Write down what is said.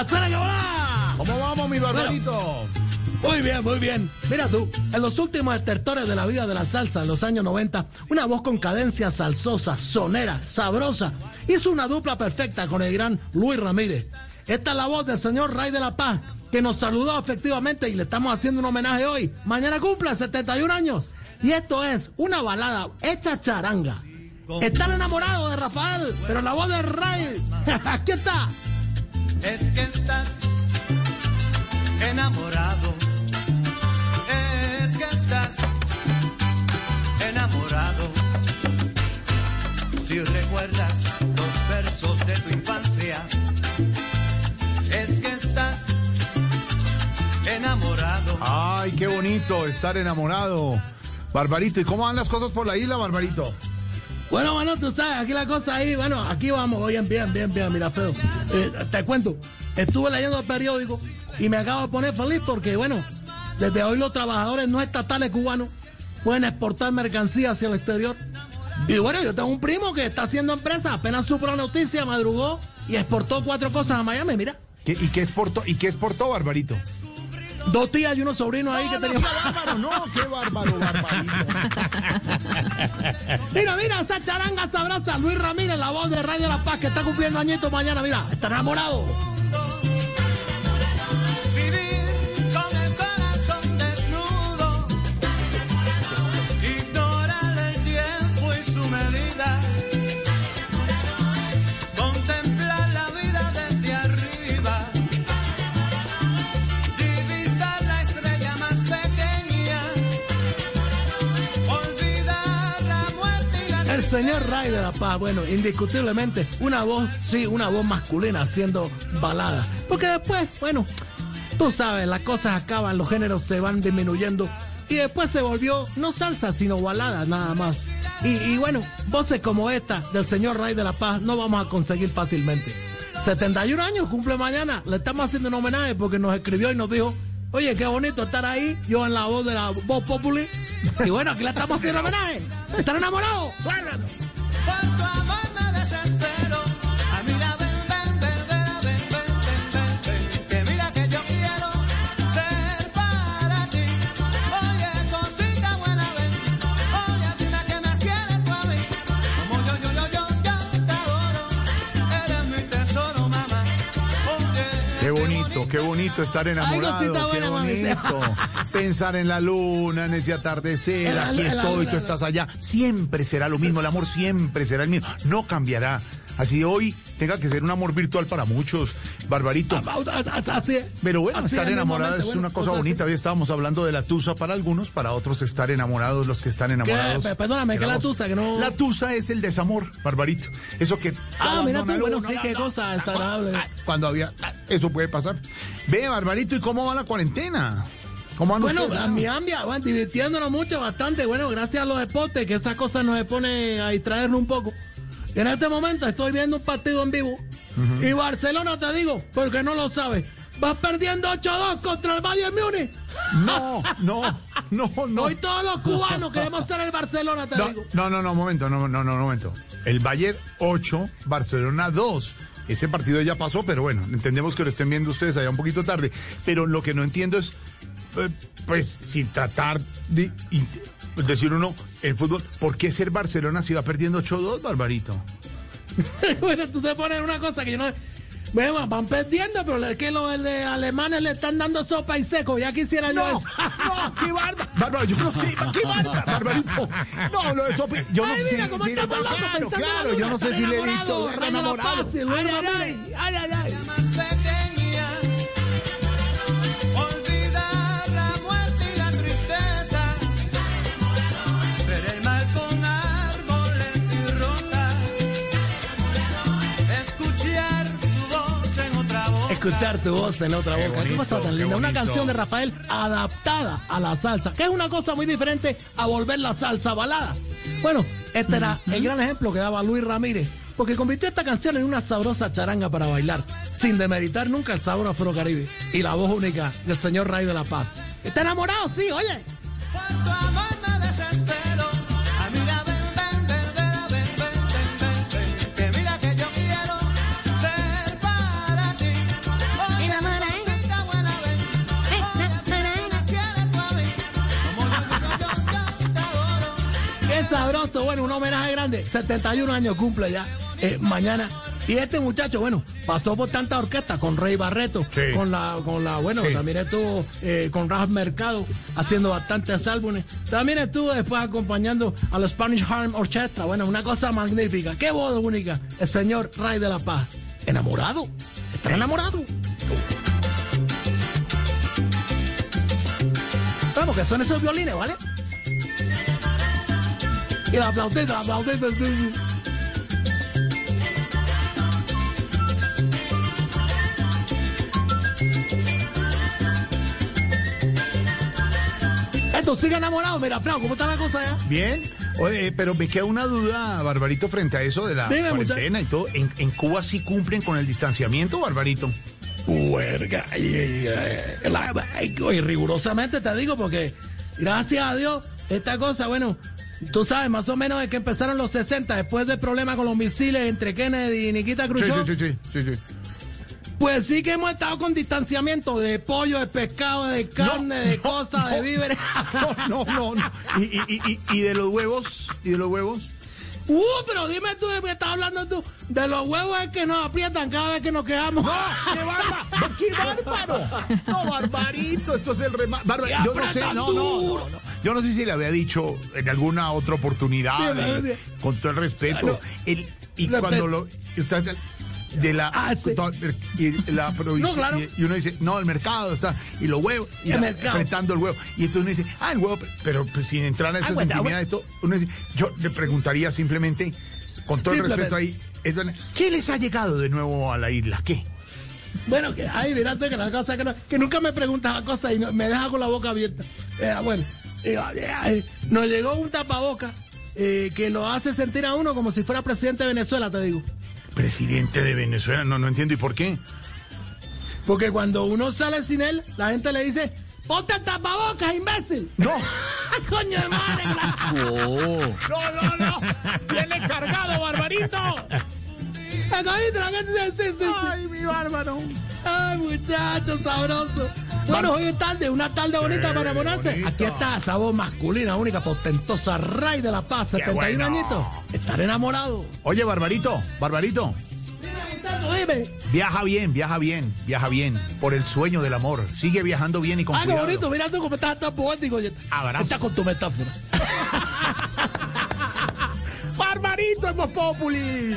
¡Hasta que! ¿Cómo vamos, mi barbarito? Muy bien, muy bien. Mira tú, en los últimos estertores de la vida de la salsa en los años 90, una voz con cadencia salsosa, sonera, sabrosa, hizo una dupla perfecta con el gran Luis Ramírez. Esta es la voz del señor Ray de la Paz, que nos saludó efectivamente y le estamos haciendo un homenaje hoy. Mañana cumple 71 años. Y esto es una balada hecha charanga. Están enamorados de Rafael, pero la voz de Ray, aquí está. Es que estás enamorado. Es que estás enamorado. Si recuerdas los versos de tu infancia, es que estás enamorado. Ay, qué bonito estar enamorado. Barbarito, ¿y cómo van las cosas por la isla, Barbarito? Bueno, bueno, tú sabes, aquí la cosa ahí, bueno, aquí vamos, bien, bien, bien, bien, mira, Pedro. Eh, te cuento, estuve leyendo el periódico y me acabo de poner feliz porque, bueno, desde hoy los trabajadores no estatales cubanos pueden exportar mercancía hacia el exterior. Y bueno, yo tengo un primo que está haciendo empresa, apenas supo la noticia, madrugó y exportó cuatro cosas a Miami, mira. ¿Qué- ¿Y qué exportó, y qué exportó, Barbarito? Dos tías y unos sobrinos ahí que no, tenían. qué bárbaro, no, qué bárbaro, Barbarito. Mira, mira, esa charanga sabrosa, Luis Ramírez, la voz de Radio La Paz, que está cumpliendo añitos mañana, mira, está enamorado. Señor Ray de la Paz, bueno, indiscutiblemente, una voz, sí, una voz masculina haciendo balada. Porque después, bueno, tú sabes, las cosas acaban, los géneros se van disminuyendo. Y después se volvió no salsa, sino balada, nada más. Y, bueno, voces como esta del señor Ray de la Paz no vamos a conseguir fácilmente. 71 años cumple mañana, le estamos haciendo un homenaje porque nos escribió y nos dijo, oye, qué bonito estar ahí, yo en la voz de la voz populi. Y bueno, aquí le estamos haciendo homenaje. ¿Están enamorados? ¡Suéltalo! Qué bonito, qué bonito estar enamorado, qué bonito. Pensar en la luna, en ese atardecer, aquí estoy, tú estás allá. Siempre será lo mismo, el amor siempre será el mismo, no cambiará. Así hoy tenga que ser un amor virtual para muchos, Barbarito. Así es. Pero bueno, estar mismamente, es una cosa bonita. Hoy estábamos hablando de la tusa para algunos, para otros estar enamorados, los que están enamorados. Pe- perdóname, ¿qué es la tusa? Que no- La tusa es el desamor, Barbarito. Eso que... Ah, mira bueno, sí, qué cosa desagradable. Cuando había... Eso puede pasar. Ve, Barbarito, ¿y cómo va la cuarentena? ¿Cómo van Bueno, ustedes? a mi ambia, bueno, divirtiéndonos mucho, bastante. Bueno, gracias a los deportes, que esas cosas nos pone a distraernos un poco. Y en este momento estoy viendo un partido en vivo. Y Barcelona, te digo, porque no lo sabes, vas perdiendo 8-2 contra el Bayern Múnich. No, no, no, no. Hoy todos los cubanos queremos ser el Barcelona, te No, digo. no, no, no, momento, no, no, no, momento. El Bayern 8, Barcelona 2. Ese partido ya pasó, pero bueno, entendemos que lo estén viendo ustedes allá un poquito tarde. Pero lo que no entiendo es, eh, pues, sin tratar de decir uno, el fútbol, ¿por qué ser Barcelona si va perdiendo 8-2, Barbarito? bueno, tú te pones una cosa que yo no... Bueno, van perdiendo, pero es que los de alemanes le están dando sopa y seco. Ya quisiera yo No, eso. no, qué bárbaro. Bárbaro, yo no sé, qué bárbaro, Barbarito. No, lo de Sopi, yo no Ay, sé. mira cómo sí, estamos locos claro, claro, yo no sé si le he de la enamorado. Luis Ay, ay, ay, ay, ay. Escuchar tu voz en otra Qué boca. ¿Qué bonito, cosa tan linda? Una canción de Rafael adaptada a la salsa, que es una cosa muy diferente a volver la salsa balada. Bueno, este era el gran ejemplo que daba Luis Ramírez, porque convirtió esta canción en una sabrosa charanga para bailar, sin demeritar nunca el sabor afrocaribe y la voz única del señor Ray de la Paz. ¿Está enamorado? Sí, oye. Sabroso, bueno, un homenaje grande. 71 años cumple ya eh, mañana. Y este muchacho, bueno, pasó por tanta orquesta con Rey Barreto, Sí. con la, con la, bueno, Sí. también estuvo eh, con Ralph Mercado haciendo bastantes álbumes. También estuvo después acompañando a la Spanish Harm Orchestra. Bueno, una cosa magnífica. Qué voz única. El señor Rey de la Paz. Enamorado. Está enamorado. Vamos, que son esos violines, ¿vale? Y la flautita, la sí. Esto sigue enamorado, mira, Flau, ¿cómo está la cosa ya? Bien. Oye, pero me queda una duda, Barbarito, frente a eso de la Dime, cuarentena y todo. ¿En, en Cuba sí cumplen con el distanciamiento, Barbarito? Huerga, y, y, eh, la- y- y rigurosamente te digo porque, gracias a Dios, esta cosa, bueno, tú sabes, más o menos es que empezaron los 60, después del problema con los misiles entre Kennedy y Nikita Khrushchev, sí, sí, sí, sí, sí. pues sí que hemos estado con distanciamiento de pollo, de pescado, de carne, de no, cosas, de no. víveres. No, no, no. ¿Y, y, y, y- de los huevos? ¿Y de los huevos? Uh, pero dime tú de qué estás hablando tú, de los huevos es que nos aprietan cada vez que nos quejamos. ¡Qué bárbaro! ¡Qué bárbaro! No, Barbarito, esto es el remate. ¡Qué yo no sé, no, no, no, no. Yo no sé si le había dicho en alguna otra oportunidad, Sí, eh, con todo el respeto. El- y cuando lo. De la, Ah, sí. y la provisión, No, claro. y, y uno dice, no, el mercado está, y los huevos, y El apretando el huevo. Y entonces uno dice, ah, el huevo, pero pues, sin entrar en esas bueno, intimidades, todo, uno dice, yo le preguntaría simplemente, con todo el respeto ahí, ¿qué les ha llegado de nuevo a la isla? ¿Qué? Bueno, que ay, mirate que la cosa que, no- que nunca me preguntas la cosa y no- me deja con la boca abierta. Eh, bueno, nos llegó un tapaboca eh, que lo hace sentir a uno como si fuera presidente de Venezuela, te digo. Presidente de Venezuela, no, no entiendo, ¿y por qué? Porque cuando uno sale sin él, la gente le dice, ponte el tapabocas, imbécil. No. Coño de madre. claro. No, no, no. Viene cargado, Barbarito. Ay, mi bárbaro. Ay, muchachos, sabroso. Bueno, hoy es tarde, una tarde bonita para bonito. Aquí está esa voz masculina, única, portentosa, Ray de la Paz, 71 bueno. añitos. Estar enamorado. Oye, Barbarito, Barbarito, Dime, viaja bien, viaja bien, viaja bien. Por el sueño del amor. Sigue viajando bien y con Ah, cuidado. bonito, mira tú cómo estás tan poético. Abrazo. Está con tu metáfora. Barbarito, es Populi.